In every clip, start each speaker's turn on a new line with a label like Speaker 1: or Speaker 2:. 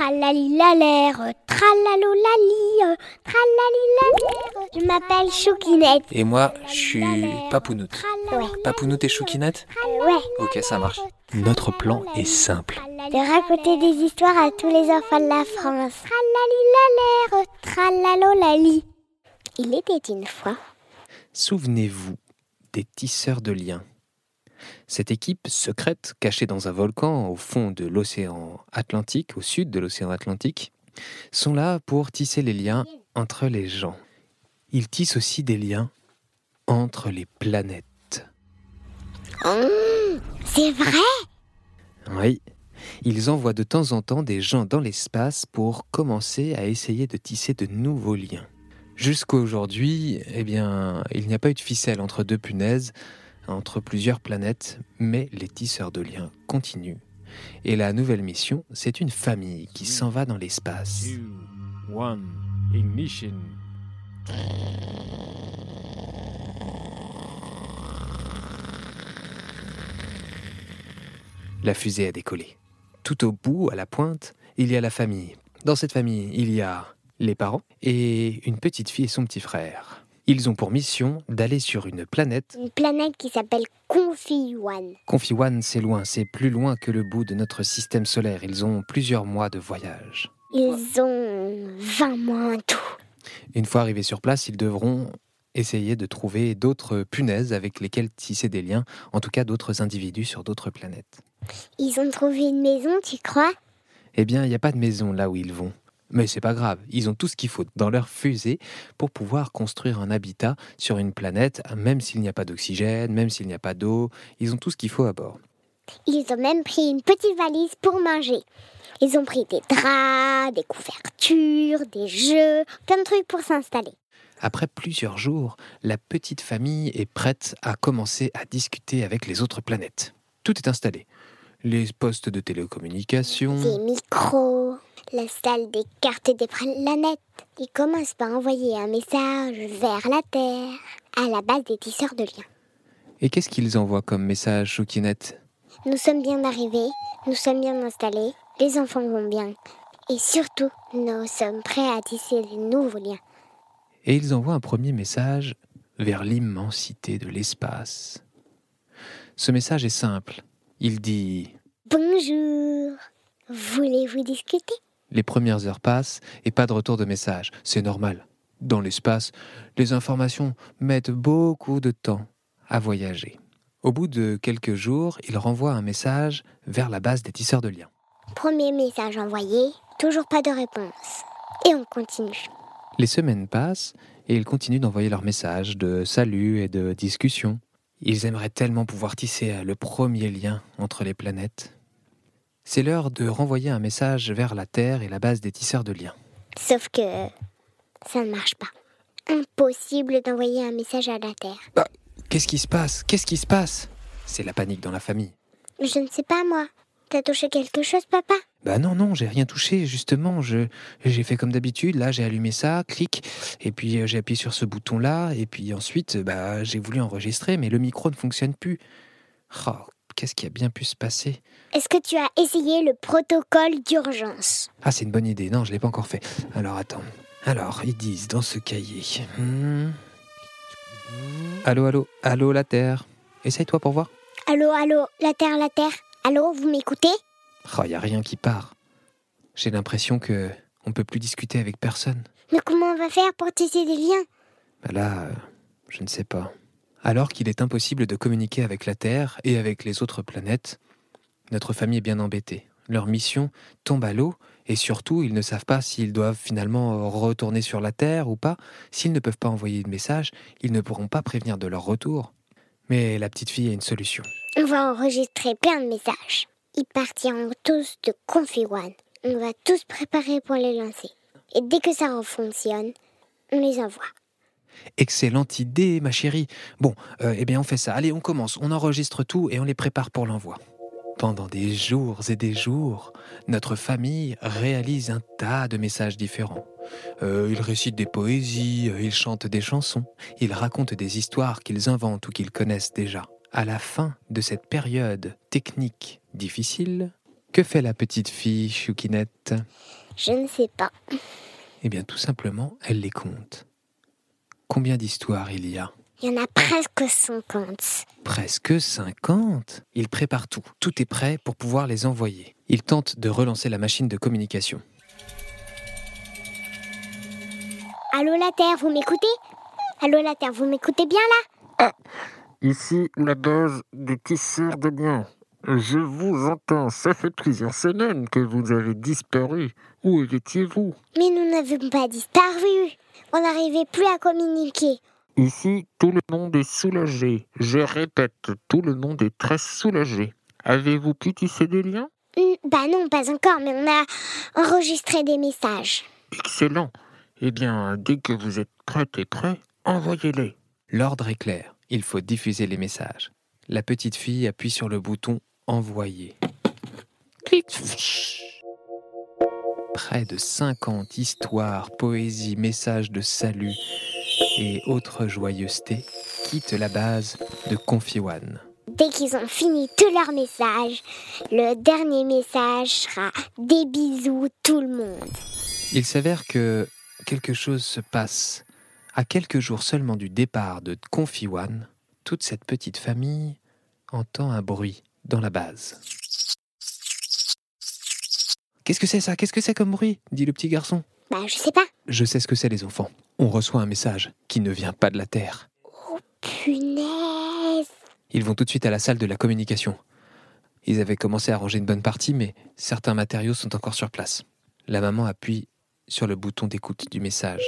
Speaker 1: Tralalilalère, tralalolali, tralalilalère. Je m'appelle Choukinette.
Speaker 2: Et moi, je suis Papounoute.
Speaker 1: Ouais.
Speaker 2: Papounoute et Choukinette
Speaker 1: Ouais.
Speaker 2: Ok, ça marche. Notre plan est simple.
Speaker 1: De raconter des histoires à tous les enfants de la France. Tralalilalère, tralalolali. Il était une fois.
Speaker 2: Souvenez-vous des tisseurs de liens. Cette équipe secrète, cachée dans un volcan au fond de l'océan Atlantique, au sud de l'océan Atlantique, sont là pour tisser les liens entre les gens. Ils tissent aussi des liens entre les planètes.
Speaker 1: C'est vrai?
Speaker 2: Oui, ils envoient de temps en temps des gens dans l'espace pour commencer à essayer de tisser de nouveaux liens. Jusqu'à aujourd'hui, eh bien, il n'y a pas eu de ficelle entre deux punaises, entre plusieurs planètes, mais les tisseurs de liens continuent. Et la nouvelle mission, c'est une famille qui s'en va dans l'espace.
Speaker 3: ignition.
Speaker 2: La fusée a décollé. Tout au bout, à la pointe, il y a la famille. Dans cette famille, il y a les parents et une petite fille et son petit frère. Ils ont pour mission d'aller sur une planète.
Speaker 1: Une planète qui s'appelle Confi-One.
Speaker 2: Confiwan, c'est loin, c'est plus loin que le bout de notre système solaire. Ils ont plusieurs mois de voyage.
Speaker 1: Ils ont 20 mois en tout.
Speaker 2: Une fois arrivés sur place, ils devront essayer de trouver d'autres punaises avec lesquelles tisser des liens, en tout cas d'autres individus sur d'autres planètes.
Speaker 1: Ils ont trouvé une maison, tu crois?
Speaker 2: Eh bien, il n'y a pas de maison là où ils vont. Mais c'est pas grave, ils ont tout ce qu'il faut dans leur fusée pour pouvoir construire un habitat sur une planète, même s'il n'y a pas d'oxygène, même s'il n'y a pas d'eau, ils ont tout ce qu'il faut à bord.
Speaker 1: Ils ont même pris une petite valise pour manger. Ils ont pris des draps, des couvertures, des jeux, plein de trucs pour s'installer.
Speaker 2: Après plusieurs jours, la petite famille est prête à commencer à discuter avec les autres planètes. Tout est installé. Les postes de télécommunication,
Speaker 1: Des micros, la salle des cartes des planètes. Ils commencent par envoyer un message vers la Terre, à la base des tisseurs de liens.
Speaker 2: et qu'est-ce qu'ils envoient comme message, Choukinette?
Speaker 1: Nous sommes bien arrivés, nous sommes bien installés, les enfants vont bien. Et surtout, nous sommes prêts à tisser de nouveaux liens.
Speaker 2: Et ils envoient un premier message vers l'immensité de l'espace. Ce message est simple. Il dit
Speaker 1: Bonjour, voulez-vous discuter?
Speaker 2: Les premières heures passent et pas de retour de message. C'est normal. Dans l'espace, les informations mettent beaucoup de temps à voyager. Au bout de quelques jours, il renvoie un message vers la base des tisseurs de liens.
Speaker 1: Premier message envoyé, toujours pas de réponse. Et on continue.
Speaker 2: Les semaines passent et ils continuent d'envoyer leurs messages de salut et de discussion. Ils aimeraient tellement pouvoir tisser le premier lien entre les planètes. C'est l'heure de renvoyer un message vers la Terre et la base des tisseurs de liens.
Speaker 1: Sauf que ça ne marche pas. Impossible d'envoyer un message à la Terre.
Speaker 2: Qu'est-ce qui se passe? Qu'est-ce qui se passe? C'est la panique dans la famille.
Speaker 1: Je ne sais pas moi. T'as touché quelque chose, papa?
Speaker 2: Bah non, non, j'ai rien touché, justement. Je, j'ai fait comme d'habitude. Là, j'ai allumé ça, clic, et puis euh, j'ai appuyé sur ce bouton-là, et puis ensuite, bah, j'ai voulu enregistrer, mais le micro ne fonctionne plus. Oh, qu'est-ce qui a bien pu se passer?
Speaker 1: Est-ce que tu as essayé le protocole d'urgence?
Speaker 2: Ah, c'est une bonne idée. Non, je l'ai pas encore fait. Alors, attends. Alors, ils disent dans ce cahier. Hmm. Allô, allô, allô, la Terre. Essaye-toi pour voir.
Speaker 1: Allô, allô, la Terre, la Terre? Allô, vous m'écoutez?
Speaker 2: Oh, y a rien qui part. J'ai l'impression que on peut plus discuter avec personne.
Speaker 1: Mais comment on va faire pour tisser des liens?
Speaker 2: Bah là, euh, je ne sais pas. Alors qu'il est impossible de communiquer avec la Terre et avec les autres planètes, notre famille est bien embêtée. Leur mission tombe à l'eau et surtout, ils ne savent pas s'ils doivent finalement retourner sur la Terre ou pas. S'ils ne peuvent pas envoyer de message, ils ne pourront pas prévenir de leur retour. Mais la petite fille a une solution.
Speaker 1: On va enregistrer plein de messages. Ils partiront tous de Confi-One. On va tous préparer pour les lancer. Et dès que ça fonctionne, on les envoie.
Speaker 2: Excellente idée, ma chérie. Bon, euh, eh bien, on fait ça. Allez, on commence. On enregistre tout et on les prépare pour l'envoi. Pendant des jours et des jours, notre famille réalise un tas de messages différents. Euh, ils récitent des poésies, euh, ils chantent des chansons, ils racontent des histoires qu'ils inventent ou qu'ils connaissent déjà. À la fin de cette période technique difficile, Que fait la petite fille, Choukinette?
Speaker 1: Je ne sais pas.
Speaker 2: Eh bien, tout simplement, elle les compte. Combien d'histoires il y a?
Speaker 1: Il y en a presque 50.
Speaker 2: Presque 50 Il prépare tout. Tout est prêt pour pouvoir les envoyer. Il tente de relancer la machine de communication.
Speaker 1: Allô la Terre, vous m'écoutez? Allô la Terre, vous m'écoutez bien là?
Speaker 3: Ici la base des tisseurs de liens. Je vous entends, ça fait plusieurs semaines que vous avez disparu. Où étiez-vous?
Speaker 1: Mais nous n'avons pas disparu. On n'arrivait plus à communiquer.
Speaker 3: Ici, tout le monde est soulagé. Je répète, tout le monde est très soulagé. Avez-vous pu tisser des liens?
Speaker 1: Hmm, Bah non, pas encore, mais on a enregistré des messages.
Speaker 3: Excellent. Eh bien, dès que vous êtes prête et prêt, envoyez-les.
Speaker 2: L'ordre est clair. Il faut diffuser les messages. La petite fille appuie sur le bouton Envoyer. Clic. Près de 50 histoires, poésies, messages de salut et autres joyeusetés quittent la base de Confione.
Speaker 1: Dès qu'ils ont fini tous leurs messages, le dernier message sera des bisous tout le monde.
Speaker 2: Il s'avère que quelque chose se passe. À quelques jours seulement du départ de Confione, toute cette petite famille entend un bruit dans la base. Qu'est-ce que c'est ça? Qu'est-ce que c'est comme bruit? dit le petit garçon.
Speaker 1: Bah je sais pas.
Speaker 2: Je sais ce que c'est les enfants. On reçoit un message qui ne vient pas de la Terre.
Speaker 1: Punaise.
Speaker 2: Ils vont tout de suite à la salle de la communication. Ils avaient commencé à ranger une bonne partie, mais certains matériaux sont encore sur place. La maman appuie sur le bouton d'écoute du message.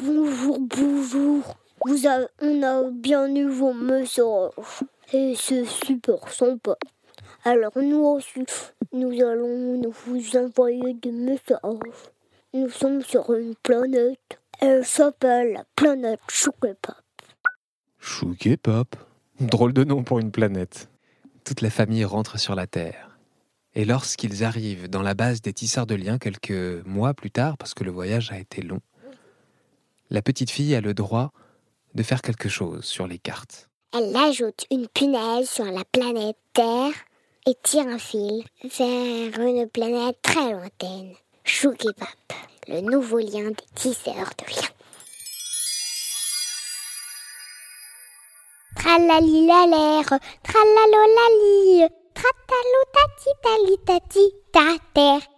Speaker 1: Bonjour, bonjour. Vous avez, on a bien eu vos messages. Et c'est super sympa. Alors nous aussi, nous allons vous envoyer des messages. Nous sommes sur une planète. Elle s'appelle la planète Choukepop.
Speaker 2: Chouquet Pop. Drôle de nom pour une planète. Toute la famille rentre sur la Terre. Et lorsqu'ils arrivent dans la base des tisseurs de liens quelques mois plus tard, parce que le voyage a été long, la petite fille a le droit de faire quelque chose sur les cartes.
Speaker 1: Elle ajoute une punaise sur la planète Terre et tire un fil vers une planète très lointaine. Choukepop, le nouveau lien des tisseurs de liens. Tralali la l'air, tralalo la li, tratalo tati tali tati ta terre.